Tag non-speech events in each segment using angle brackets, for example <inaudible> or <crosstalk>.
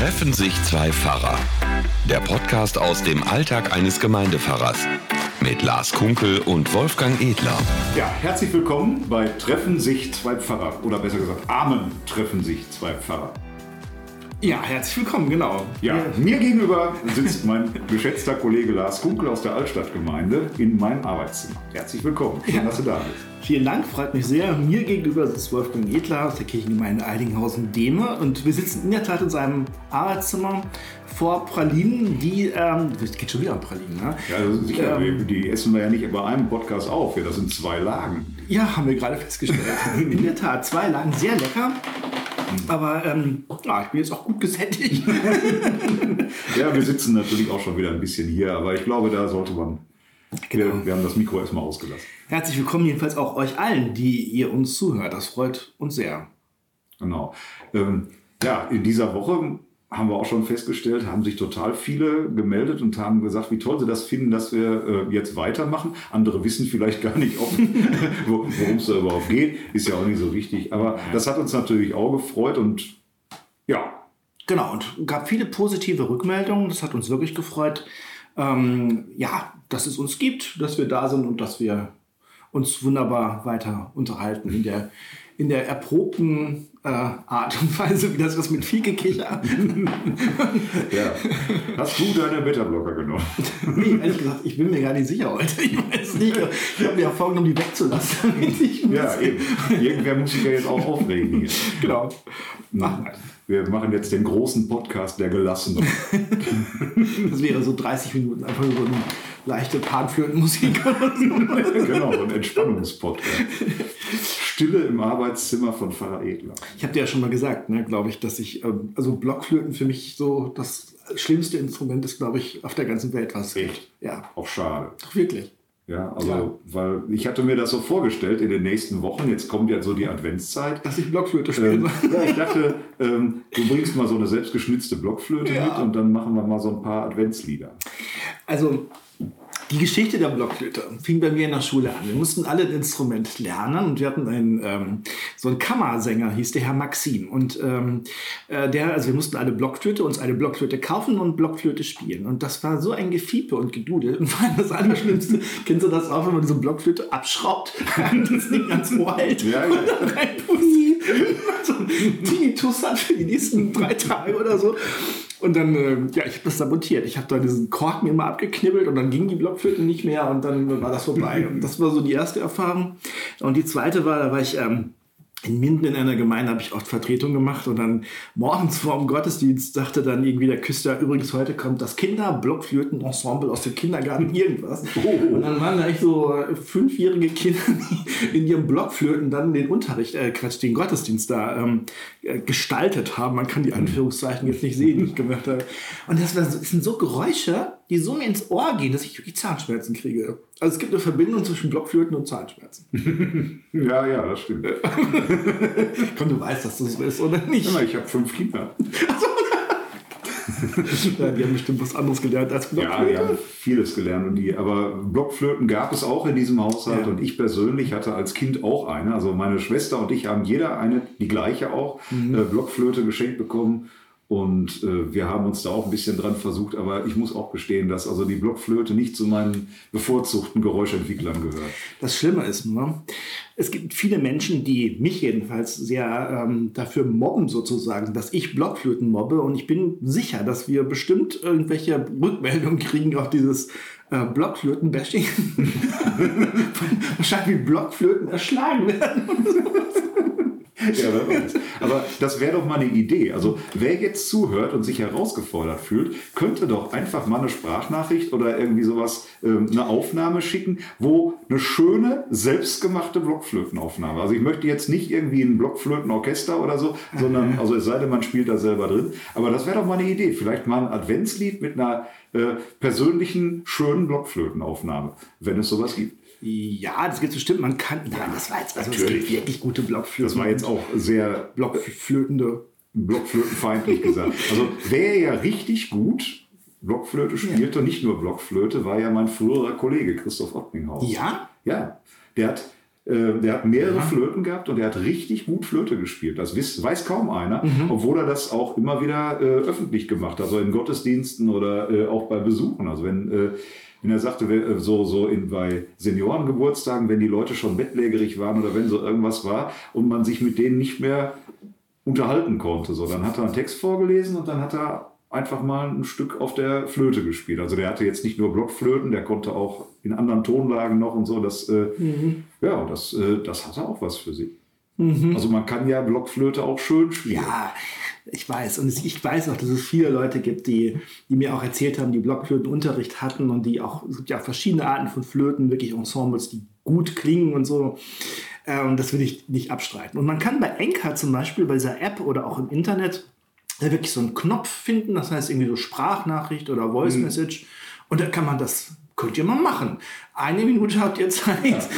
Treffen sich zwei Pfarrer. Der Podcast aus dem Alltag eines Gemeindepfarrers. Mit Lars Kunkel und Wolfgang Edler. Ja, herzlich willkommen bei Treffen sich zwei Pfarrer. Oder besser gesagt, Amen treffen sich zwei Pfarrer. Ja, herzlich willkommen, genau. Ja, mir gegenüber sitzt mein geschätzter Kollege Lars Kunkel aus der Altstadtgemeinde in meinem Arbeitszimmer. Herzlich willkommen. Schön, dass du da bist. Vielen Dank, freut mich sehr. Mir gegenüber sitzt Wolfgang Edler aus der Kirchengemeinde Eidinghausen-Dehme und wir sitzen in der Tat in seinem Arbeitszimmer vor Pralinen, die, ähm, es geht schon wieder um Pralinen, ne? Ja, also sicher, ähm, die essen wir ja nicht bei einem Podcast auf. Ja, das sind zwei Lagen. Ja, haben wir gerade festgestellt. <laughs> in der Tat, zwei Lagen, sehr lecker. Aber ähm, ja, ich bin jetzt auch gut gesättigt. <laughs> ja, wir sitzen natürlich auch schon wieder ein bisschen hier, aber ich glaube, da sollte man. Genau. Wir, wir haben das Mikro erstmal ausgelassen. Herzlich willkommen jedenfalls auch euch allen, die ihr uns zuhört. Das freut uns sehr. Genau. Ähm, ja, in dieser Woche haben wir auch schon festgestellt, haben sich total viele gemeldet und haben gesagt, wie toll sie das finden, dass wir äh, jetzt weitermachen. Andere wissen vielleicht gar nicht, <laughs> worum es da überhaupt geht. Ist ja auch nicht so wichtig. Aber das hat uns natürlich auch gefreut und ja. Genau, und gab viele positive Rückmeldungen. Das hat uns wirklich gefreut. Ähm, ja, dass es uns gibt, dass wir da sind und dass wir uns wunderbar weiter unterhalten in der, in der erprobten äh, Art und Weise, wie das was mit viel Gekicher. <laughs> ja. Hast du deine Beta-Blocker genommen? nee, ehrlich gesagt, ich bin mir gar nicht sicher heute. Ich weiß nicht. Ich habe mir ja vorgenommen, die wegzulassen. ja, eben. Irgendwer muss sich ja jetzt auch aufregen hier. Genau. Ach, wir machen jetzt den großen Podcast der Gelassenen. <laughs> das wäre so 30 Minuten, einfach so eine leichte Panflötenmusik oder <laughs> so. genau, so ein Entspannungspodcast. Stille im Arbeitszimmer von Pfarrer Edler. Ich habe dir ja schon mal gesagt, ne, glaube ich, dass ich, ähm, also Blockflöten für mich so das schlimmste Instrument ist, glaube ich, auf der ganzen Welt, was Echt? Ja. Auch schade. Doch wirklich. Ja, also, ja. weil ich hatte mir das so vorgestellt in den nächsten Wochen, jetzt kommt ja so die Adventszeit. Dass ich Blockflöte spiele. Ähm, ja, ich dachte, ähm, du bringst mal so eine selbstgeschnitzte Blockflöte ja. mit und dann machen wir mal so ein paar Adventslieder. Also, die Geschichte der Blockflöte fing bei mir in der Schule an. Wir mussten alle ein Instrument lernen und wir hatten einen, ähm, so einen Kammersänger, hieß der Herr Maxim. Und ähm, äh, der, also wir mussten alle Blockflöte, uns eine Blockflöte kaufen und Blockflöte spielen. Und das war so ein Gefiepe und Gedudel. Und allem das Allerschlimmste, <laughs> kennst du das auch, wenn man diese Blockflöte abschraubt und <laughs> das Ding ganz hält ja, ja. und dann reinpustet. <laughs> so ein Tinnitus hat für die nächsten drei Tage oder so. Und dann, äh, ja, ich habe das sabotiert. Ich habe da diesen Korken immer abgeknibbelt und dann ging die Blockflöte nicht mehr und dann war das vorbei. <laughs> Und das war so die erste Erfahrung. Und die zweite war, da war ich ähm, in Minden in einer Gemeinde habe ich oft Vertretung gemacht und dann morgens vor dem Gottesdienst sagte dann irgendwie der Küster, übrigens heute kommt das Kinder-Blockflöten-Ensemble aus dem Kindergarten irgendwas. Oh. Und dann waren da echt so fünfjährige Kinder, <laughs> die in ihrem Blockflöten dann den Unterricht, äh Quatsch, den Gottesdienst da ähm, äh, gestaltet haben. Man kann die Anführungszeichen jetzt nicht sehen, die ich gemacht habe. Und das, war, das sind so Geräusche, die so mir ins Ohr gehen, dass ich wirklich Zahnschmerzen kriege. Also es gibt eine Verbindung zwischen Blockflöten und Zahnschmerzen. <laughs> ja, ja, das stimmt. <laughs> Komm, du weißt, dass das so ist, oder nicht? Ja, ich habe fünf Kinder. <laughs> ja, die haben bestimmt was anderes gelernt als Blockflöten. Ja, die haben vieles gelernt. Und die, aber Blockflöten gab es auch in diesem Haushalt. Ja. Und ich persönlich hatte als Kind auch eine. Also meine Schwester und ich haben jeder eine, die gleiche auch, mhm. äh, Blockflöte geschenkt bekommen. Und äh, wir haben uns da auch ein bisschen dran versucht, aber ich muss auch gestehen, dass also die Blockflöte nicht zu meinen bevorzugten Geräuschentwicklern gehört. Das Schlimme ist, ne? es gibt viele Menschen, die mich jedenfalls sehr ähm, dafür mobben sozusagen, dass ich Blockflöten mobbe und ich bin sicher, dass wir bestimmt irgendwelche Rückmeldungen kriegen auf dieses äh, Blockflöten-Bashing. <laughs> Wahrscheinlich Blockflöten erschlagen werden. <laughs> <laughs> Ja, wer weiß. Aber das wäre doch mal eine Idee. Also wer jetzt zuhört und sich herausgefordert fühlt, könnte doch einfach mal eine Sprachnachricht oder irgendwie sowas, ähm, eine Aufnahme schicken, wo eine schöne, selbstgemachte Blockflötenaufnahme. Also ich möchte jetzt nicht irgendwie ein Blockflötenorchester oder so, sondern, <laughs> also es sei denn, man spielt da selber drin. Aber das wäre doch mal eine Idee. Vielleicht mal ein Adventslied mit einer äh, persönlichen, schönen Blockflötenaufnahme, wenn es sowas gibt. Ja, das gibt bestimmt. Man kann. Ja, das war jetzt also Natürlich. es gibt wirklich gute Blockflöten. Das war jetzt auch sehr Blockflötende. Blockflötenfeindlich gesagt. Also wer ja richtig gut Blockflöte spielte, ja. nicht nur Blockflöte, war ja mein früherer Kollege Christoph Ottninghaus. Ja? Ja. Der hat Äh, der hat mehrere Flöten gehabt und der hat richtig gut Flöte gespielt. Das weiß, weiß kaum einer, Mhm. obwohl er das auch immer wieder äh, öffentlich gemacht hat, also in Gottesdiensten oder äh, auch bei Besuchen. Also wenn, äh, wenn er sagte, äh, so, so in, bei Seniorengeburtstagen, wenn die Leute schon bettlägerig waren oder wenn so irgendwas war und man sich mit denen nicht mehr unterhalten konnte. So, dann hat er einen Text vorgelesen und dann hat er einfach mal ein Stück auf der Flöte gespielt. Also der hatte jetzt nicht nur Blockflöten, der konnte auch in anderen Tonlagen noch und so. Das, äh, Ja, das, äh, das hatte auch was für sie. Also man kann ja Blockflöte auch schön spielen. Ja, ich weiß. Und ich weiß auch, dass es viele Leute gibt, die, die mir auch erzählt haben, die Blockflötenunterricht hatten und die auch, es gibt ja verschiedene Arten von Flöten, wirklich Ensembles, die gut klingen und so. Äh, Und das will ich nicht abstreiten. Und man kann bei Enka zum Beispiel, bei dieser App oder auch im Internet, da wirklich so einen Knopf finden, das heißt irgendwie so Sprachnachricht oder Voice Message. Und da kann man das, könnt ihr mal machen. Eine Minute habt ihr Zeit.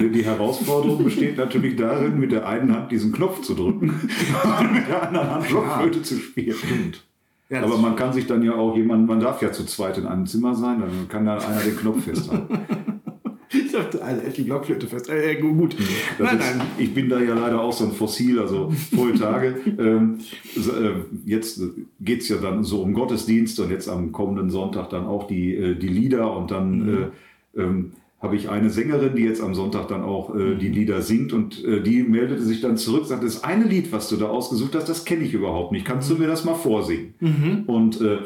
Die Herausforderung besteht natürlich darin, mit der einen Hand diesen Knopf zu drücken <laughs> und mit der anderen Hand Blockflöte zu spielen. Stimmt. Ja, Aber man kann sich dann ja auch jemand, man darf ja zu zweit in einem Zimmer sein, dann kann da einer den Knopf festhalten. Ich dachte, also echt die Blockflöte fest. Äh, äh, gut. Nein, ist, nein. Ich bin da ja leider auch so ein Fossil, also vorige Tage. <laughs> ähm, äh, jetzt geht es ja dann so um Gottesdienst und jetzt am kommenden Sonntag dann auch die, äh, die Lieder und dann äh, ähm, habe ich eine Sängerin, die jetzt am Sonntag dann auch äh, die Lieder singt und äh, die meldete sich dann zurück, sagte, das eine Lied, was du da ausgesucht hast, das kenne ich überhaupt nicht. Kannst du mir das mal vorsingen? Und äh,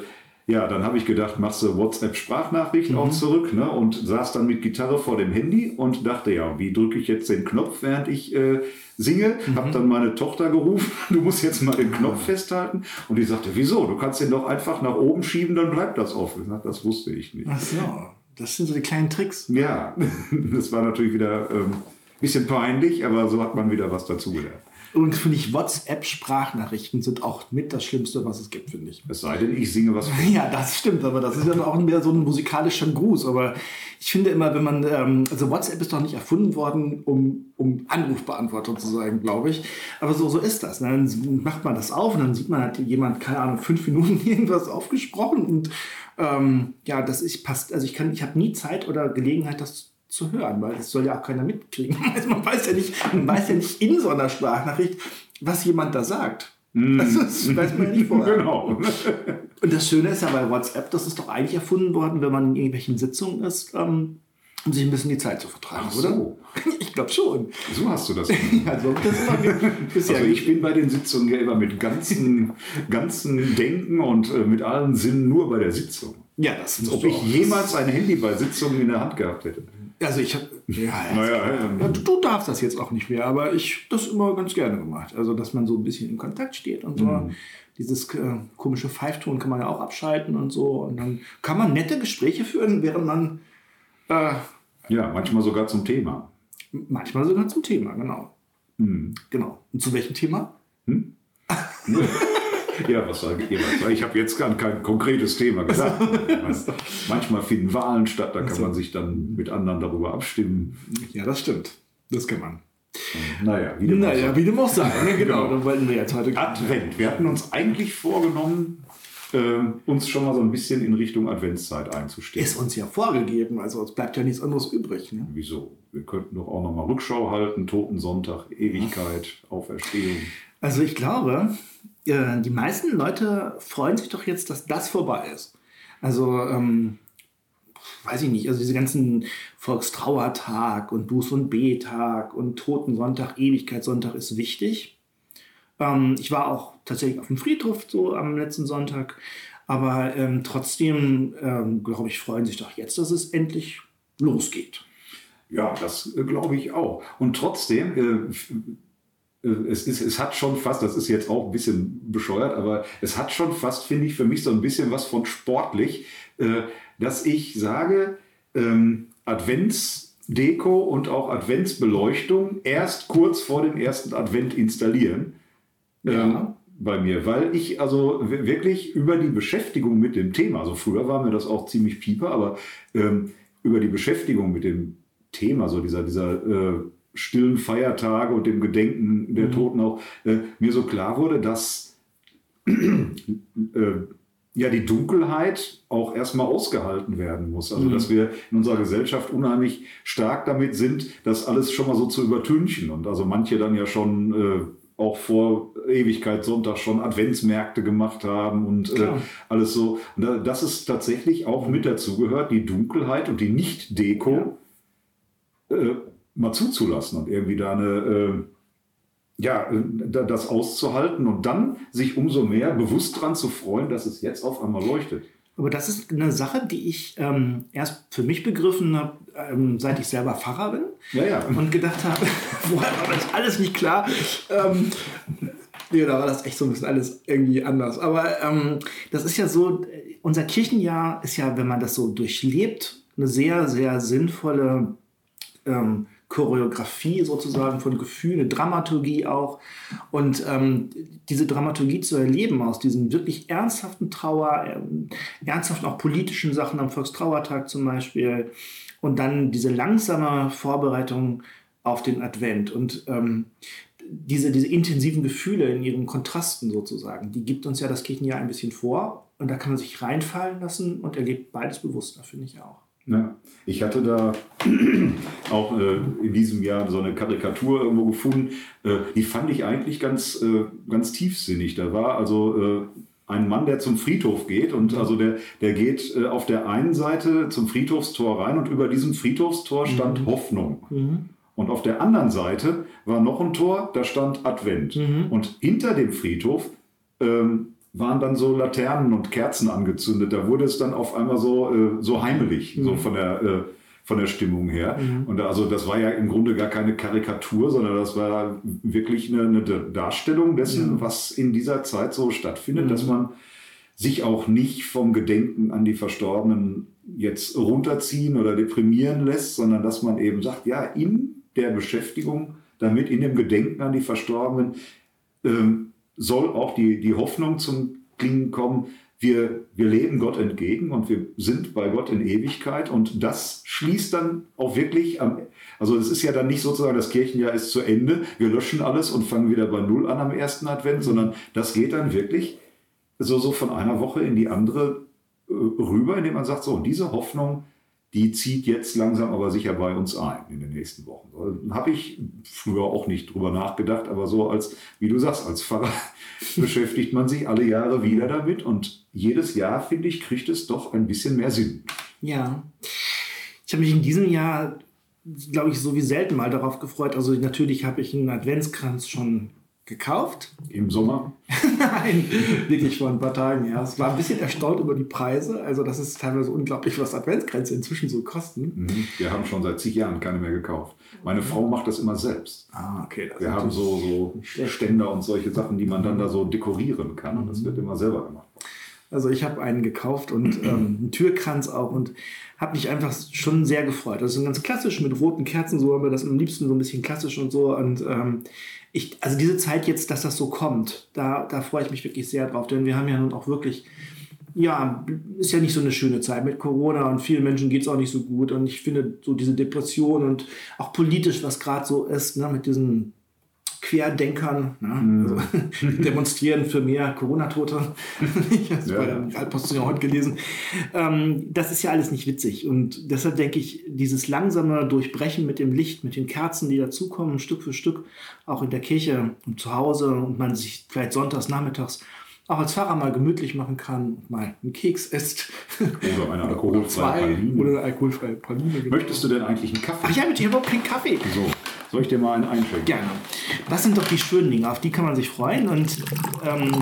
ja, dann habe ich gedacht, machst du WhatsApp-Sprachnachricht auch zurück ne? und saß dann mit Gitarre vor dem Handy und dachte, ja, wie drücke ich jetzt den Knopf, während ich äh, singe? Hab dann meine Tochter gerufen, <laughs> du musst jetzt mal den Knopf festhalten. Und die sagte, wieso? Du kannst den doch einfach nach oben schieben, dann bleibt das offen. Das wusste ich nicht. Ach so, das sind so die kleinen Tricks. Ja, <laughs> das war natürlich wieder ein ähm, bisschen peinlich, aber so hat man wieder was dazugelernt. Und finde ich, WhatsApp-Sprachnachrichten sind auch mit das Schlimmste, was es gibt, finde ich. Es sei denn, ich singe was. <laughs> Ja, das stimmt, aber das ist dann auch mehr so ein musikalischer Gruß. Aber ich finde immer, wenn man, ähm, also WhatsApp ist doch nicht erfunden worden, um, um Anrufbeantworter zu sein, glaube ich. Aber so, so ist das. Ne? Dann macht man das auf und dann sieht man halt jemand, keine Ahnung, fünf Minuten <laughs> irgendwas aufgesprochen und ähm, ja, das ist passt. Also ich kann, ich habe nie Zeit oder Gelegenheit, das zu hören, weil das soll ja auch keiner mitkriegen. <laughs> Also man weiß ja nicht, man weiß ja nicht in so einer Sprachnachricht, was jemand da sagt. Also das weiß man ja nicht vorher. <laughs> Genau. Und das Schöne ist ja bei WhatsApp, das ist doch eigentlich erfunden worden, wenn man in irgendwelchen Sitzungen ist, ähm, um sich ein bisschen die Zeit zu vertreiben, Ach oder? so. <laughs> Ich glaube schon. So hast du das. Also das bisher Also ich bin bei den Sitzungen ja immer mit ganzen, ganzen Denken und äh, mit allen Sinnen nur bei der Sitzung. ja, das Als ob ich jemals ein Handy bei Sitzungen in der Hand gehabt hätte. Also ich habe. Ja, <laughs> ja, Naja, ja, du, du darfst das jetzt auch nicht mehr, aber ich das immer ganz gerne gemacht. Also dass man so ein bisschen in Kontakt steht und so. Mhm. Dieses äh, komische Pfeifton kann man ja auch abschalten und so. Und dann kann man nette Gespräche führen, während man äh, Ja, manchmal sogar zum Thema. manchmal sogar zum Thema, genau. Hm. Genau. Und zu welchem Thema? <laughs> Ja, was sage ich jeweils? Ich habe jetzt gar kein konkretes Thema gesagt. Manchmal finden Wahlen statt, da kann man sich dann mit anderen darüber abstimmen. Ja, das stimmt. Das kann man. Naja, wie dem auch Naja, sei. wie dem auch sei. Ne? <laughs> Genau, Genau. wollten wir jetzt heute. Advent. Wir hatten uns eigentlich vorgenommen, äh, uns schon mal so ein bisschen in Richtung Adventszeit einzustellen. Ist uns ja vorgegeben, also es bleibt ja nichts anderes übrig. Ne? Wieso? Wir könnten doch auch noch mal Rückschau halten. Totensonntag, Ewigkeit, Auferstehung. Also ich glaube, äh, die meisten Leute freuen sich doch jetzt, dass das vorbei ist. Also, ähm, weiß ich nicht, also diese ganzen Volkstrauertag und Buß- und B-Tag und Totensonntag, Ewigkeitssonntag ist wichtig. Ähm, ich war auch tatsächlich auf dem Friedhof so am letzten Sonntag, aber ähm, trotzdem, ähm, glaube ich, freuen sich doch jetzt, dass es endlich losgeht. Ja, das äh, glaube ich auch. Und trotzdem, äh, es, ist, es hat schon fast, das ist jetzt auch ein bisschen bescheuert, aber es hat schon fast, finde ich, für mich so ein bisschen was von sportlich, äh, dass ich sage, ähm, Adventsdeko und auch Adventsbeleuchtung erst kurz vor dem ersten Advent installieren. Ja. Ähm, bei mir, weil ich also wirklich über die Beschäftigung mit dem Thema, also früher war mir das auch ziemlich pieper, aber ähm, über die Beschäftigung mit dem Thema, so dieser, dieser äh, stillen Feiertage und dem Gedenken der Toten auch, äh, mir so klar wurde, dass <clears throat> äh, ja die Dunkelheit auch erstmal ausgehalten werden muss. Also dass wir in unserer Gesellschaft unheimlich stark damit sind, das alles schon mal so zu übertünchen. Und also manche dann ja schon äh, auch vor Ewigkeit Sonntag schon Adventsmärkte gemacht haben und äh, alles so. Und da- das ist tatsächlich auch mit dazugehört, die Dunkelheit und die Nicht-Deko äh, mal zuzulassen und irgendwie da eine, äh, ja, äh, da- das auszuhalten und dann sich umso mehr bewusst dran zu freuen, dass es jetzt auf einmal leuchtet. Aber das ist eine Sache, die ich ähm, erst für mich begriffen habe, ähm, seit ich selber Pfarrer bin. Ja, ja. Und gedacht habe, vorher <laughs> war das alles nicht klar. Ähm, nee, da war das echt so ein bisschen alles irgendwie anders. Aber ähm, das ist ja so, unser Kirchenjahr ist ja, wenn man das so durchlebt, eine sehr, sehr sinnvolle ähm, Choreografie sozusagen von Gefühlen, eine Dramaturgie auch. Und ähm, diese Dramaturgie zu erleben aus diesen wirklich ernsthaften Trauer, ähm, ernsthaften auch politischen Sachen am Volkstrauertag zum Beispiel und dann diese langsame Vorbereitung auf den Advent und ähm, diese, diese intensiven Gefühle in ihren Kontrasten sozusagen, die gibt uns ja das Kirchenjahr ein bisschen vor und da kann man sich reinfallen lassen und erlebt beides bewusster, finde ich auch. Ja, ich hatte da <clears throat> auch äh, in diesem Jahr so eine Karikatur irgendwo gefunden. Äh, die fand ich eigentlich ganz, äh, ganz tiefsinnig. Da war also äh, ein Mann, der zum Friedhof geht und also der, der geht äh, auf der einen Seite zum Friedhofstor rein und über diesem Friedhofstor stand Hoffnung. Und auf der anderen Seite war noch ein Tor, da stand Advent. Und hinter dem Friedhof ähm, waren dann so Laternen und Kerzen angezündet. Da wurde es dann auf einmal so, äh, so heimelig, so von der, äh, von der Stimmung her. Und da- also das war ja im Grunde gar keine Karikatur, sondern das war wirklich eine, eine Darstellung dessen, was in dieser Zeit so stattfindet, dass man sich auch nicht vom Gedenken an die Verstorbenen jetzt runterziehen oder deprimieren lässt, sondern dass man eben sagt, ja, in der Beschäftigung damit, in dem Gedenken an die Verstorbenen, ähm, soll auch die, die Hoffnung zum Klingen kommen, wir, wir leben Gott entgegen und wir sind bei Gott in Ewigkeit. Und das schließt dann auch wirklich am, also es ist ja dann nicht sozusagen, das Kirchenjahr ist zu Ende, wir löschen alles und fangen wieder bei Null an am ersten Advent, sondern das geht dann wirklich so, so von einer Woche in die andere äh, rüber, indem man sagt, so, diese Hoffnung, die zieht jetzt langsam aber sicher bei uns ein in den nächsten Wochen. Habe ich früher auch nicht drüber nachgedacht, aber so als, wie du sagst, als Pfarrer <laughs> beschäftigt man sich alle Jahre wieder damit und jedes Jahr, finde ich, kriegt es doch ein bisschen mehr Sinn. Ja. Ich habe mich in diesem Jahr, glaube ich, so wie selten mal darauf gefreut. Also natürlich habe ich einen Adventskranz schon gekauft. Im Sommer, <laughs> Nein, wirklich vor ein paar Tagen erst. War ein bisschen erstaunt über die Preise. Also das ist teilweise unglaublich, was Adventskränze inzwischen so kosten. mhm, wir haben schon seit zig Jahren keine mehr gekauft. Meine Frau macht das immer selbst. Ah, okay. Wir haben so, so. Ständer und solche Sachen, die man dann da so dekorieren kann. Und das wird immer selber gemacht. Also ich habe einen gekauft und <clears throat> ähm, einen Türkranz auch und habe mich einfach schon sehr gefreut. Das ist ganz klassisch mit roten Kerzen, so haben wir das am liebsten so ein bisschen klassisch und so. Und ähm, ich, also diese Zeit jetzt, dass das so kommt, da, da freue ich mich wirklich sehr drauf, denn wir haben ja nun auch wirklich, ja, ist ja nicht so eine schöne Zeit mit Corona und vielen Menschen geht es auch nicht so gut. Und ich finde so diese Depression und auch politisch, was gerade so ist, ne, mit diesen Querdenkern, ne? also, <laughs> demonstrieren für mehr Corona-Tote. <laughs> ich habe es Ja, bei der Altpost heute gelesen. Ähm, das ist ja alles nicht witzig. Und deshalb denke ich, dieses langsame Durchbrechen mit dem Licht, mit den Kerzen, die dazukommen, Stück für Stück, auch in der Kirche und zu Hause und man sich vielleicht sonntags, nachmittags auch als Pfarrer mal gemütlich machen kann und mal einen Keks isst. <laughs> Oder eine alkoholfreie Praline. oder eine alkoholfreie Praline. Möchtest du denn eigentlich einen Kaffee? Ach ja, mit dir überhaupt keinen Kaffee. So, soll ich dir mal einen einschenken? Gerne. Das sind doch die schönen Dinge, auf die kann man sich freuen. Und ähm,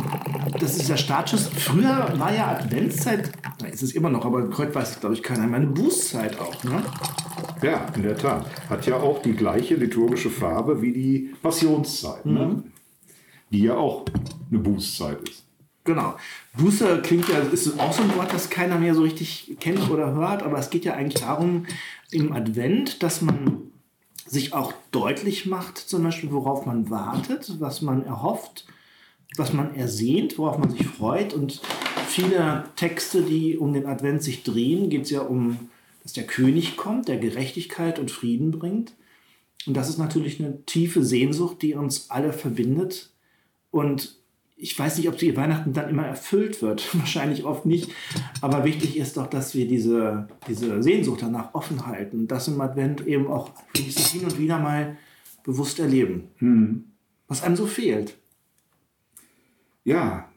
das ist der Startschuss. Früher war ja Adventszeit, na, ist es immer noch, aber heute weiß glaube ich, keiner, meine Bußzeit auch. Ne? Ja, in der Tat. Hat ja auch die gleiche liturgische Farbe wie die Passionszeit, ne? die ja auch eine Bußzeit ist. Genau. Buße klingt ja, ist auch so ein Wort, das keiner mehr so richtig kennt oder hört, aber es geht ja eigentlich darum, im Advent, dass man sich auch deutlich macht, zum Beispiel, worauf man wartet, was man erhofft, was man ersehnt, worauf man sich freut. Und viele Texte, die um den Advent sich drehen, geht es ja um, dass der König kommt, der Gerechtigkeit und Frieden bringt. Und das ist natürlich eine tiefe Sehnsucht, die uns alle verbindet. Und ich weiß nicht, ob die Weihnachten dann immer erfüllt wird. <laughs> Wahrscheinlich oft nicht. Aber wichtig ist doch, dass wir diese, diese Sehnsucht danach offen halten. Das im Advent eben auch hin und wieder mal bewusst erleben. Hm. Was einem so fehlt. Ja,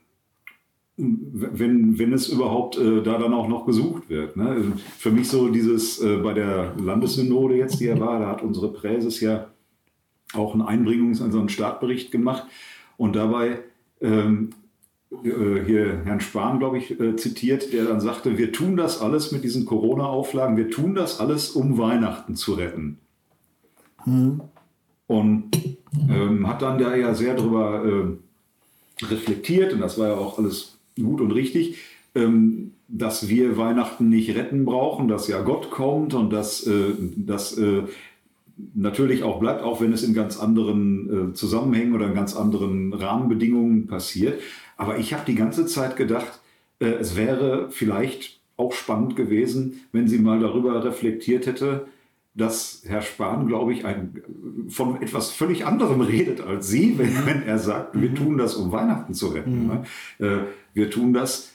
wenn, wenn es überhaupt äh, da dann auch noch gesucht wird. Ne? Für mich so dieses äh, bei der Landessynode jetzt, die er war, da hat unsere Präses ja auch einen Einbringungs-, also einen Startbericht gemacht und dabei ähm, äh, hier Herrn Spahn, glaube ich, äh, zitiert, der dann sagte, wir tun das alles mit diesen Corona-Auflagen, wir tun das alles, um Weihnachten zu retten. Mhm. Und ähm, hat dann da ja sehr drüber äh, reflektiert und das war ja auch alles gut und richtig, ähm, dass wir Weihnachten nicht retten brauchen, dass ja Gott kommt und dass äh, das äh, natürlich auch bleibt, auch wenn es in ganz anderen äh, Zusammenhängen oder in ganz anderen Rahmenbedingungen passiert. Aber ich habe die ganze Zeit gedacht, äh, es wäre vielleicht auch spannend gewesen, wenn sie mal darüber reflektiert hätte, dass Herr Spahn, glaube ich, ein, von etwas völlig anderem redet als Sie, wenn, wenn er sagt, wir mhm. tun das, um Weihnachten zu retten. Mhm. Ne? Äh, wir tun das,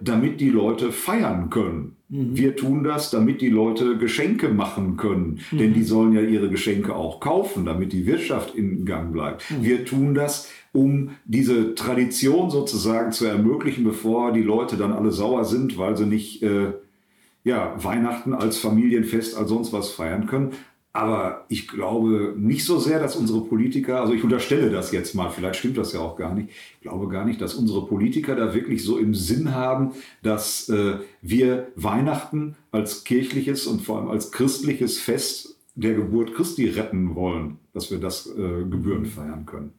damit die Leute feiern können. Mhm. Wir tun das, damit die Leute Geschenke machen können. Mhm. Denn die sollen ja ihre Geschenke auch kaufen, damit die Wirtschaft in Gang bleibt. Mhm. Wir tun das, um diese Tradition sozusagen zu ermöglichen, bevor die Leute dann alle sauer sind, weil sie nicht äh, ja, Weihnachten als Familienfest, als sonst was feiern können. Aber ich glaube nicht so sehr, dass unsere Politiker, also ich unterstelle das jetzt mal, vielleicht stimmt das ja auch gar nicht, ich glaube gar nicht, dass unsere Politiker da wirklich so im Sinn haben, dass äh, wir Weihnachten als kirchliches und vor allem als christliches Fest der Geburt Christi retten wollen, dass wir das äh, gebührend feiern können.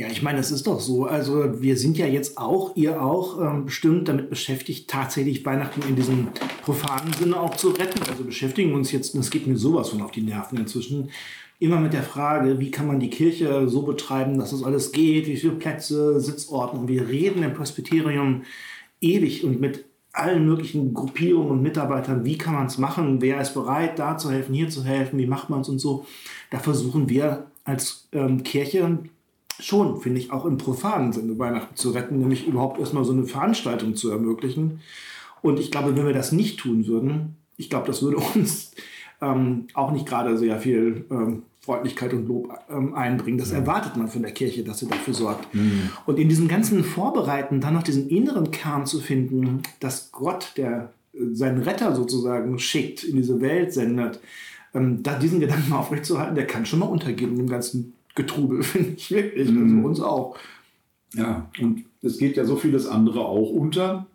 Ja, ich meine, es ist doch so. Also wir sind ja jetzt auch, ihr auch, ähm, bestimmt damit beschäftigt, tatsächlich Weihnachten in diesem profanen Sinne auch zu retten. Also beschäftigen uns jetzt, und es geht mir sowas von auf die Nerven inzwischen, immer mit der Frage, wie kann man die Kirche so betreiben, dass das alles geht, wie viele Plätze, Sitzorte. Und wir reden im Presbyterium ewig und mit allen möglichen Gruppierungen und Mitarbeitern, wie kann man es machen, wer ist bereit, da zu helfen, hier zu helfen, wie macht man es und so. Da versuchen wir als ähm, Kirche schon, finde ich, auch im profanen Sinne Weihnachten zu retten, nämlich überhaupt erstmal so eine Veranstaltung zu ermöglichen. Und ich glaube, wenn wir das nicht tun würden, ich glaube, das würde <laughs> uns ähm, auch nicht gerade sehr viel ähm, Freundlichkeit und Lob ähm, einbringen. Das ja. erwartet man von der Kirche, dass sie dafür sorgt. Mhm. Und in diesem ganzen Vorbereiten dann noch diesen inneren Kern zu finden, dass Gott, der äh, seinen Retter sozusagen schickt, in diese Welt sendet, ähm, da diesen Gedanken aufrechtzuerhalten, der kann schon mal untergehen in dem ganzen Getrubel, <laughs> finde ich wirklich. Mhm. Also uns auch. Ja, und es geht ja so vieles andere auch unter.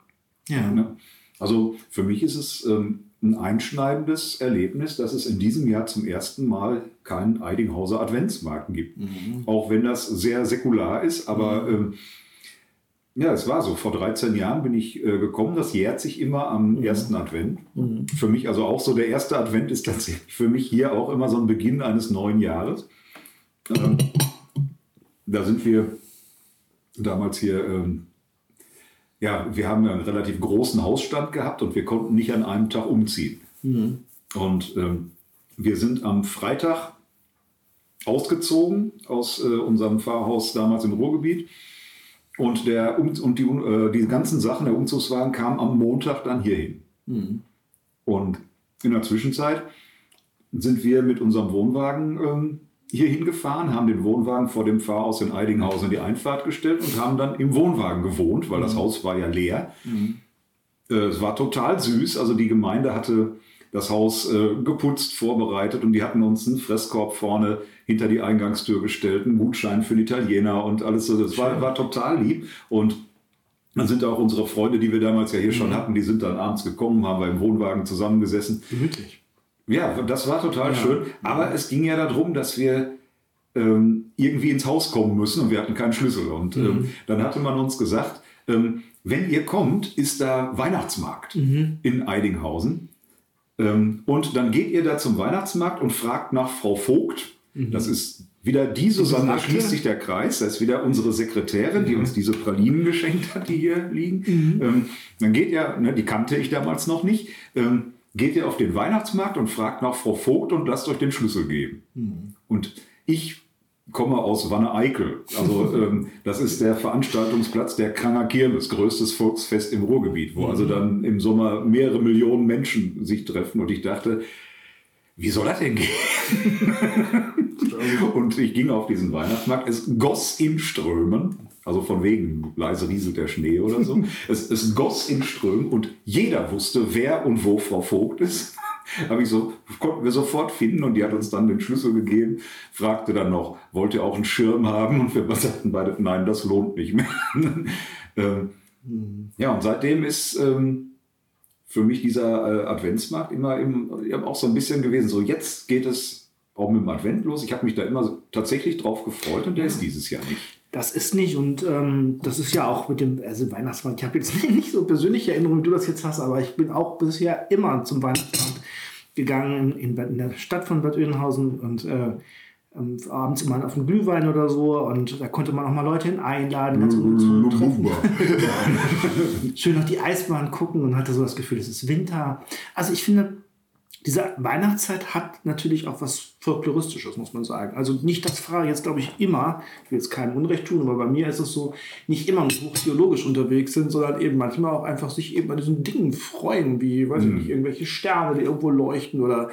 Ja. Ne? Also für mich ist es ähm, ein einschneidendes Erlebnis, dass es in diesem Jahr zum ersten Mal keinen Eidinghauser Adventsmarkt gibt. Mhm. Auch wenn das sehr säkular ist, aber mhm. ähm, ja, es war so. Vor 13 Jahren bin ich äh, gekommen. Das jährt sich immer am mhm. ersten Advent. Mhm. Für mich also auch so, der erste Advent ist tatsächlich für mich hier auch immer so ein Beginn eines neuen Jahres. Ähm, da sind wir damals hier, ähm, ja, wir haben einen relativ großen Hausstand gehabt und wir konnten nicht an einem Tag umziehen. Mhm. Und ähm, wir sind am Freitag ausgezogen aus äh, unserem Pfarrhaus damals im Ruhrgebiet. Und, der um und die, äh, die ganzen Sachen, der Umzugswagen kam am Montag dann hierhin. Mhm. Und in der Zwischenzeit sind wir mit unserem Wohnwagen ähm, hier hingefahren, haben den Wohnwagen vor dem Pfarrhaus in Eidinghausen in die Einfahrt gestellt und haben dann im Wohnwagen gewohnt, weil das mhm. Haus war ja leer. Mhm. Äh, es war total süß. Also die Gemeinde hatte das Haus äh, geputzt, vorbereitet und die hatten uns einen Fresskorb vorne hinter die Eingangstür gestellt, einen Gutschein für den Italiener und alles so. Das war, war total lieb. Und dann sind auch unsere Freunde, die wir damals ja hier schon mhm. hatten, die sind dann abends gekommen, haben wir im Wohnwagen zusammengesessen. Gemütlich. Ja, das war total ja. schön. Aber es ging ja darum, dass wir ähm, irgendwie ins Haus kommen müssen und wir hatten keinen Schlüssel. Und ähm, mhm. dann hatte man uns gesagt, ähm, wenn ihr kommt, ist da Weihnachtsmarkt mhm. in Eidinghausen. Ähm, und dann geht ihr da zum Weihnachtsmarkt und fragt nach Frau Vogt. Mhm. Das ist wieder die Susanne, da schließt sich der Kreis. Das ist wieder unsere Sekretärin, die uns diese Pralinen geschenkt hat, die hier liegen. Mhm. Ähm, dann geht ihr, ne, die kannte ich damals noch nicht. Ähm, geht ihr auf den Weihnachtsmarkt und fragt nach Frau Vogt und lasst euch den Schlüssel geben. Mhm. Und ich komme aus Wanne-Eickel. Also <laughs> ähm, das ist der Veranstaltungsplatz der Kranger Kirmes, größtes Volksfest im Ruhrgebiet, wo also dann im Sommer mehrere Millionen Menschen sich treffen. Und ich dachte, wie soll das denn gehen? und ich ging auf diesen Weihnachtsmarkt. Es goss in Strömen, also von wegen leise rieselt der Schnee oder so. <laughs> es, es goss in Strömen und jeder wusste, wer und wo Frau Vogt ist. <laughs> Habe ich so, konnten wir sofort finden und die hat uns dann den Schlüssel gegeben, fragte dann noch, wollt ihr auch einen Schirm haben? Und wir <laughs> sagten beide, nein, das lohnt nicht mehr. ähm, ja, und seitdem ist ähm, für mich dieser äh, Adventsmarkt immer im, auch so ein bisschen gewesen. So, jetzt geht es auch mit dem Advent los. Ich habe mich da immer tatsächlich drauf gefreut und der ist dieses Jahr nicht. Das ist nicht und ähm, das ist ja auch mit dem also Weihnachtsmarkt. Ich habe jetzt <laughs> nicht so persönliche Erinnerungen, wie du das jetzt hast, aber ich bin auch bisher immer zum Weihnachtsmarkt gegangen in, in der Stadt von Bad Oeynhausen und äh, abends immer auf einen Glühwein oder so und da konnte man auch mal Leute hin einladen, ganz ungezwungen treffen. <laughs> Schön auf die Eisbahn gucken und hatte so das Gefühl, es ist Winter. Also ich finde, diese Weihnachtszeit hat natürlich auch was Folkloristisches, muss man sagen. Also nicht das Frage jetzt, glaube ich, immer, ich will jetzt keinem Unrecht tun, aber bei mir ist es so, nicht immer hochtheologisch unterwegs sind, sondern eben manchmal auch einfach sich eben an diesen Dingen freuen, wie, weiß ich mhm. nicht, irgendwelche Sterne, die irgendwo leuchten oder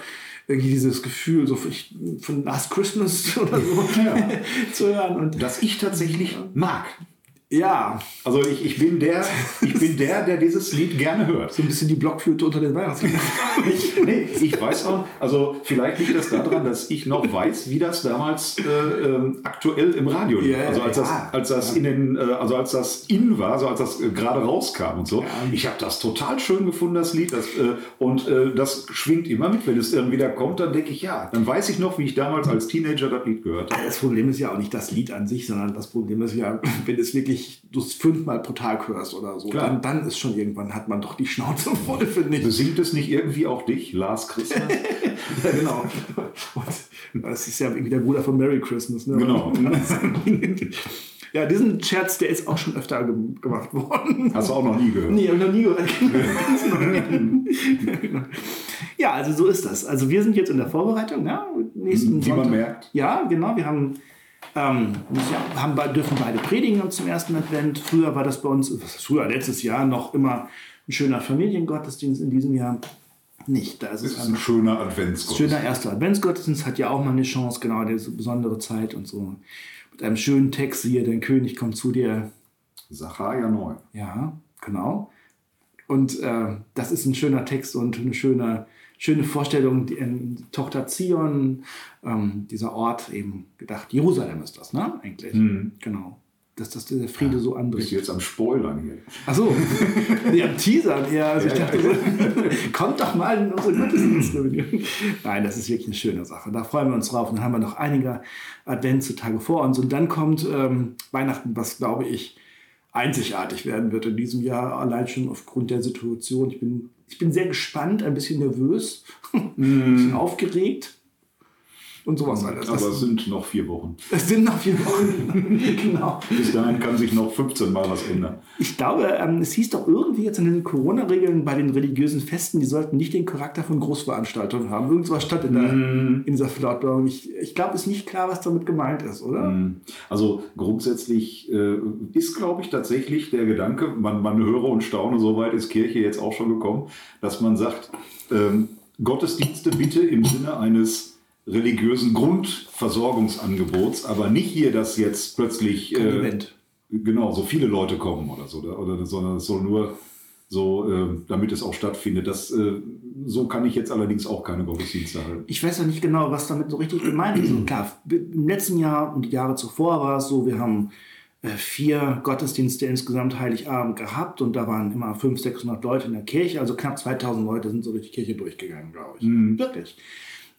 irgendwie dieses Gefühl so von Last Christmas <laughs> oder so ja. <laughs> zu hören. Und das ich tatsächlich mag. Ja. Also ich, ich, bin der, ich bin der, der dieses Lied gerne hört. So ein bisschen die Blockflöte unter den Weihnachtsliedern. <laughs> ich, nee, ich weiß auch, also vielleicht liegt das daran, dass ich noch weiß, wie das damals äh, äh, aktuell im Radio lief. Yeah, also als ja. das, als das in den, äh, also als das in war, also als das äh, gerade rauskam und so. Ja. Ich habe das total schön gefunden, das Lied. Das, äh, und äh, das schwingt immer mit. Wenn es irgendwie da kommt, dann denke ich, ja, dann weiß ich noch, wie ich damals als Teenager das Lied gehört habe. Das Problem ist ja auch nicht das Lied an sich, sondern das Problem ist ja, <laughs> wenn es wirklich wirklich du es fünfmal pro Tag hörst oder so, dann, dann ist schon irgendwann, hat man doch die Schnauze <laughs> voll, finde ich. Besingt es nicht irgendwie auch dich, Lars Christmas? <laughs> ja, genau. Und das ist ja irgendwie der Bruder von Merry Christmas. Ne? Genau. <laughs> Ja, diesen Scherz, der ist auch schon öfter ge gemacht worden. Hast du auch noch nie gehört? Nee, hab ich noch nie gehört. ja, also so ist das. Also wir sind jetzt in der Vorbereitung. Ja, nächsten Wie Sonntag. man merkt. Ja, genau. Wir haben ähm, ja, haben, dürfen beide predigen zum ersten Advent. Früher war das bei uns, früher, letztes Jahr noch immer ein schöner Familiengottesdienst in diesem Jahr nicht. Da ist es ist ein schöner Adventsgottesdienst. Schöner erster Adventsgottesdienst hat ja auch mal eine Chance, genau, diese besondere Zeit und so. Mit einem schönen Text, siehe, dein König kommt zu dir. Sacharja 9. Ja, genau. Und äh, das ist ein schöner Text und eine schöne schöne Vorstellung, die, in Tochter Zion, ähm, dieser Ort eben gedacht, Jerusalem ist das, ne? Eigentlich. Mhm. Genau. Dass das der Friede ja, so andrückt. Bist du jetzt am Spoilern hier? Achso, nee, am Teasern eher. Also ja, ich dachte, ja. <laughs> kommt doch mal in unsere Gottesdienste. Nein, das ist wirklich eine schöne Sache. Da freuen wir uns drauf. Und dann haben wir noch einige Adventstage vor uns. Und dann kommt ähm, Weihnachten, was glaube ich einzigartig werden wird in diesem Jahr, allein schon aufgrund der Situation. Ich bin ich bin sehr gespannt, ein bisschen nervös, <laughs> ein bisschen mm. aufgeregt und sowas alles. Aber es sind noch vier Wochen. Es sind noch vier Wochen, <laughs> genau. Bis dahin kann sich noch 15 Mal was ändern. Ich glaube, ähm, es hieß doch irgendwie jetzt in den Corona-Regeln bei den religiösen Festen, die sollten nicht den Charakter von Großveranstaltungen haben. Irgendwas stand in, der, mm. in dieser Verlautbarung. Ich, ich glaube, es ist nicht klar, was damit gemeint ist, oder? Mm. Also grundsätzlich äh, ist, glaube ich, tatsächlich der Gedanke, man, man höre und staune, soweit ist Kirche jetzt auch schon gekommen, dass man sagt, ähm, Gottesdienste bitte im Sinne eines religiösen Grundversorgungsangebots, aber nicht hier, dass jetzt plötzlich äh, genau so viele Leute kommen oder so, oder, oder sondern es soll nur so, äh, damit es auch stattfindet. Das, äh, so kann ich jetzt allerdings auch keine Gottesdienste halten. Ich weiß ja nicht genau, was damit so richtig gemeint ist. Und klar, im letzten Jahr und die Jahre zuvor war es so, wir haben äh, vier Gottesdienste insgesamt Heiligabend gehabt und da waren immer 500, 600 Leute in der Kirche, also knapp 2000 Leute sind so durch die Kirche durchgegangen, glaube ich. Mhm. Wirklich.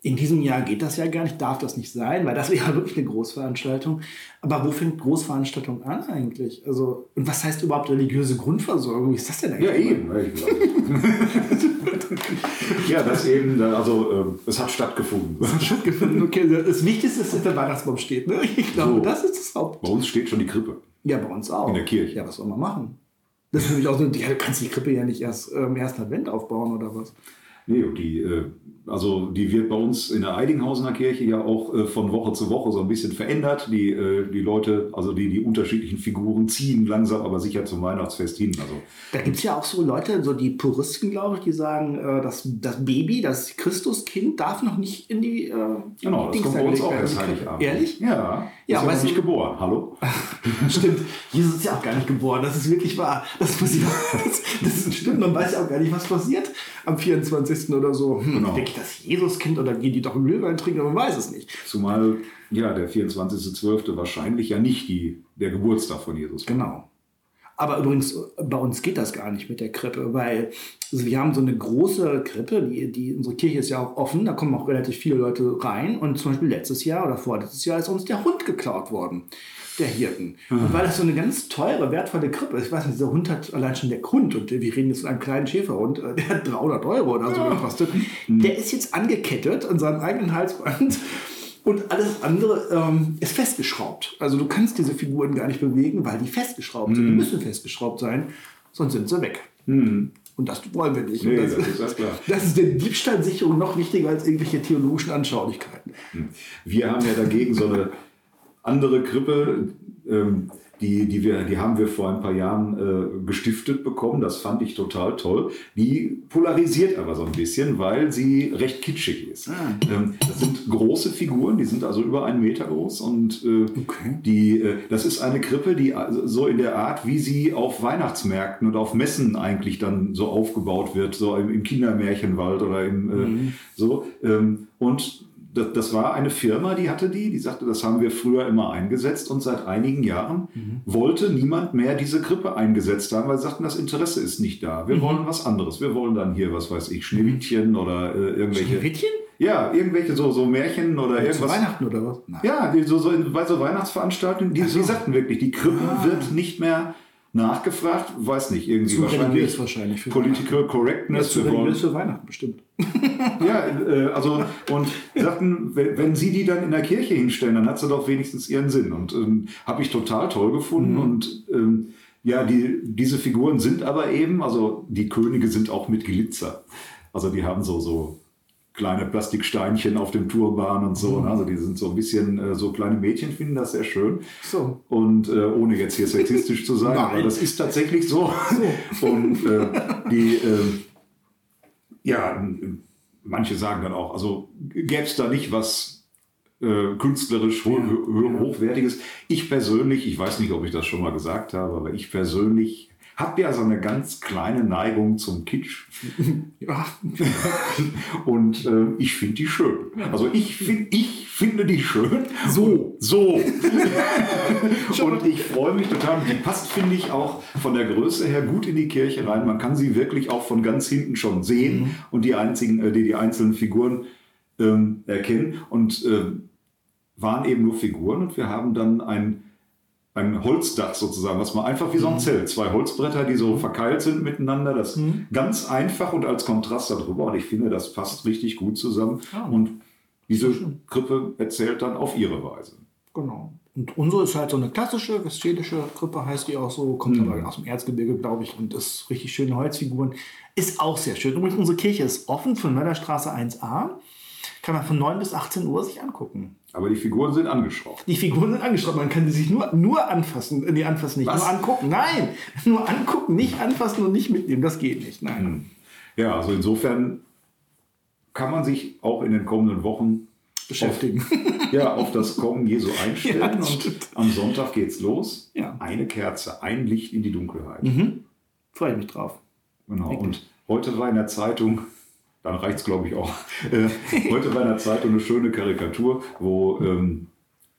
In diesem Jahr geht das ja gar nicht, darf das nicht sein, weil das wäre ja <laughs> wirklich eine Großveranstaltung. Aber wo fängt Großveranstaltung an eigentlich? Also, und was heißt überhaupt religiöse Grundversorgung? Wie ist das denn eigentlich? Ja, eben. <laughs> ja, das eben, also ähm, es hat stattgefunden. Es hat stattgefunden, okay. Das Wichtigste ist, dass der Weihnachtsbaum steht. Ne? Ich glaube, so. das ist das Haupt. Bei uns steht schon die Krippe. Ja, bei uns auch. In der Kirche. Ja, was soll man machen? Das ist nämlich auch so, du kannst die Krippe ja nicht erst im ähm, ersten Advent aufbauen oder was? Nee, die, äh, also die wird bei uns in der Eidinghausener Kirche ja auch äh, von Woche zu Woche so ein bisschen verändert. Die, äh, die Leute, also die, die unterschiedlichen Figuren ziehen langsam, aber sicher zum Weihnachtsfest hin. Also Da gibt es ja auch so Leute, so die Puristen, glaube ich, die sagen, äh, dass das Baby, das Christuskind, darf noch nicht in die. Äh, genau, das Dings kommt bei uns auch erst Heiligabend. Ehrlich? Ja. Ja, ist ja weißt noch nicht du- geboren. Hallo? <laughs> Stimmt. Jesus ist ja auch gar nicht geboren. Das ist wirklich wahr. Das, passiert, das, das ist stimmt. Man weiß ja auch gar nicht, was passiert am 24. oder so. Hm, Genau. Denke ich das Jesuskind oder gehen die doch Glühwein trinken? Aber man weiß es nicht. Zumal ja der 24.12. wahrscheinlich ja nicht die, der Geburtstag von Jesus war. Genau. Aber übrigens, bei uns geht das gar nicht mit der Krippe, weil also wir haben so eine große Krippe, die, die, unsere Kirche ist ja auch offen, da kommen auch relativ viele Leute rein. Und zum Beispiel letztes Jahr oder vorletztes Jahr ist uns der Hund geklaut worden, der Hirten. Und weil das so eine ganz teure, wertvolle Krippe ist, ich weiß nicht, dieser Hund hat allein schon der Hund, und wir reden jetzt von einem kleinen Schäferhund, äh, der hat 300 Euro oder so gekostet, der ist jetzt angekettet an seinem eigenen Halsband. Und alles andere ähm, ist festgeschraubt. Also du kannst diese Figuren gar nicht bewegen, weil die festgeschraubt sind. Die müssen festgeschraubt sein, sonst sind sie weg. Und das wollen wir nicht. Nee, Und das ist das klar. <laughs> das ist der Diebstahlsicherung noch wichtiger als irgendwelche theologischen Anschaulichkeiten. Wir haben ja dagegen so eine andere Krippe, ähm, die, die, wir, die haben wir vor ein paar Jahren äh, gestiftet bekommen. Das fand ich total toll. Die polarisiert aber so ein bisschen, weil sie recht kitschig ist. Ähm, das sind große Figuren, die sind also über einen Meter groß und äh, Okay. die, äh, das ist eine Krippe, die also so in der Art, wie sie auf Weihnachtsmärkten und auf Messen eigentlich dann so aufgebaut wird, so im, im Kindermärchenwald oder im äh, so. Ähm, und das, das war eine Firma, die hatte die, die sagte, das haben wir früher immer eingesetzt und seit einigen Jahren wollte niemand mehr diese Krippe eingesetzt haben, weil sie sagten, das Interesse ist nicht da. Wir wollen was anderes. Wir wollen dann hier, was weiß ich, Schneewittchen oder äh, irgendwelche. Schneewittchen? Ja, irgendwelche so, so Märchen oder Zu irgendwas. Weihnachten oder was? Nein. Ja, die, so, so bei so Weihnachtsveranstaltungen, die, Ach so. die sagten wirklich, die Krippe Ah. wird nicht mehr nachgefragt, weiß nicht, irgendwie Zu wahrscheinlich, religiös wahrscheinlich für Political Correctness. ist Wir wollen, religiös für Weihnachten bestimmt. <laughs> ja, äh, also und sagten, wenn, sie die dann in der Kirche hinstellen, dann hat sie doch wenigstens ihren Sinn. Und ähm, habe ich total toll gefunden. Und ähm, ja, die, diese Figuren sind aber eben, also die Könige sind auch mit Glitzer. Also die haben so, so kleine Plastiksteinchen auf dem Turban und so. ne? Also die sind so ein bisschen, äh, so kleine Mädchen finden das sehr schön. So. Und äh, ohne jetzt hier sexistisch zu sein, <laughs> Nein. aber das ist tatsächlich so. <laughs> Und äh, die, äh, ja, manche sagen dann auch, also gäbe es da nicht was äh, künstlerisch ho ho hochwertiges. Ich persönlich, ich weiß nicht, ob ich das schon mal gesagt habe, aber ich persönlich habe ja so eine ganz kleine Neigung zum Kitsch. <laughs> Ja. <laughs> Und äh, ich finde die schön. Also ich, find, ich finde die schön. So. So. <laughs> und ich freue mich total. Die passt, finde ich, auch von der Größe her gut in die Kirche rein. Man kann sie wirklich auch von ganz hinten schon sehen und die, einzigen, äh, die, die einzelnen Figuren ähm, erkennen. Und ähm, waren eben nur Figuren und wir haben dann ein, ein Holzdach sozusagen, was man einfach wie so ein Zelt, zwei Holzbretter, die so verkeilt sind miteinander, das ganz einfach und als Kontrast darüber. Und ich finde, das passt richtig gut zusammen. Ah. Und diese Krippe erzählt dann auf ihre Weise. Genau. Und unsere ist halt so eine klassische westfälische Krippe, heißt die auch so, kommt aber aus dem Erzgebirge, glaube ich, und ist richtig schöne Holzfiguren. Ist auch sehr schön. Übrigens, unsere Kirche ist offen von Mörderstraße 1a. Kann man von 9 bis 18 Uhr sich angucken. Aber die Figuren sind angeschraubt. Die Figuren sind angeschraubt, man kann sie sich nur, nur anfassen. äh, Nee, anfassen nicht, Was? nur angucken. Nein, <laughs> nur angucken, nicht anfassen und nicht mitnehmen. Das geht nicht. Nein. Ja, also insofern kann man sich auch in den kommenden Wochen Beschäftigen. Auf, ja, auf das Kommen Jesu <laughs> einstellen. Ja, und am Sonntag geht's los. Ja. Eine Kerze, ein Licht in die Dunkelheit. Mhm. Freue ich mich drauf. Genau. Wirklich. Und heute war in der Zeitung, dann reicht es glaube ich auch, äh, heute in der Zeitung eine schöne Karikatur, wo ähm,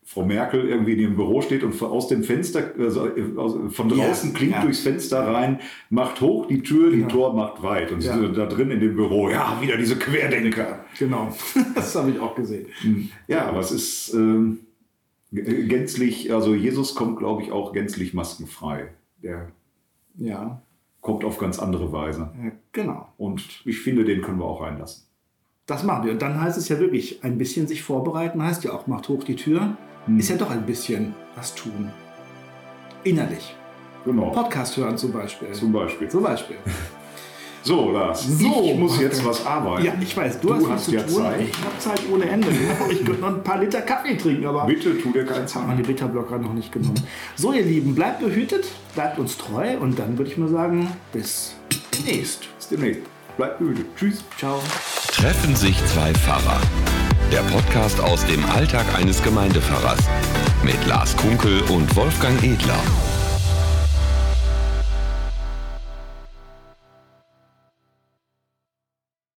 Frau Merkel irgendwie in ihrem Büro steht und von- aus dem Fenster, also äh, von draußen Ja, klingt ja. durchs Fenster rein, macht hoch die Tür, die Ja. Tor macht weit. Und Ja. sie sind da drin in dem Büro, ja, wieder diese Querdenker. Genau. <laughs> Das habe ich auch gesehen. Ja, aber es ist ähm, gänzlich, also Jesus kommt, glaube ich, auch gänzlich maskenfrei. Der Ja, kommt auf ganz andere Weise. ja genau. Und ich finde, den können wir auch reinlassen. Das machen wir. Und dann heißt es ja wirklich, ein bisschen sich vorbereiten heißt ja auch, macht hoch die Tür. Ist ja doch ein bisschen was tun. Innerlich. Genau. Podcast hören zum Beispiel. Zum Beispiel. Zum Beispiel. <laughs> So, Lars, So, ich muss jetzt was arbeiten. Ja, ich weiß, du, Du hast, hast ja zu tun. Zeit. Ich habe Zeit ohne Ende. ich könnte noch ein paar Liter Kaffee trinken, aber Bitte tu dir keinen haben Zahn. die Beta-Blocker noch nicht genommen. So, ihr Lieben, bleibt behütet, bleibt uns treu und dann würde ich mal sagen, bis demnächst. Bis demnächst. Bleib müde. Tschüss. Ciao. Treffen sich zwei Pfarrer. Der Podcast aus dem Alltag eines Gemeindepfarrers. Mit Lars Kunkel und Wolfgang Edler.